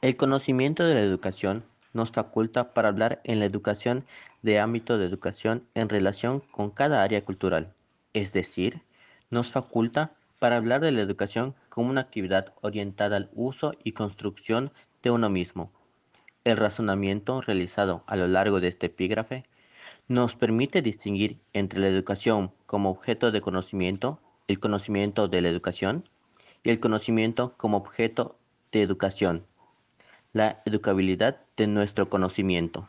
El conocimiento de la educación nos faculta para hablar en la educación de ámbito de educación en relación con cada área cultural, es decir, nos faculta para hablar de la educación como una actividad orientada al uso y construcción de uno mismo. El razonamiento realizado a lo largo de este epígrafe nos permite distinguir entre la educación como objeto de conocimiento, el conocimiento de la educación, y el conocimiento como objeto de educación, la educabilidad de nuestro conocimiento.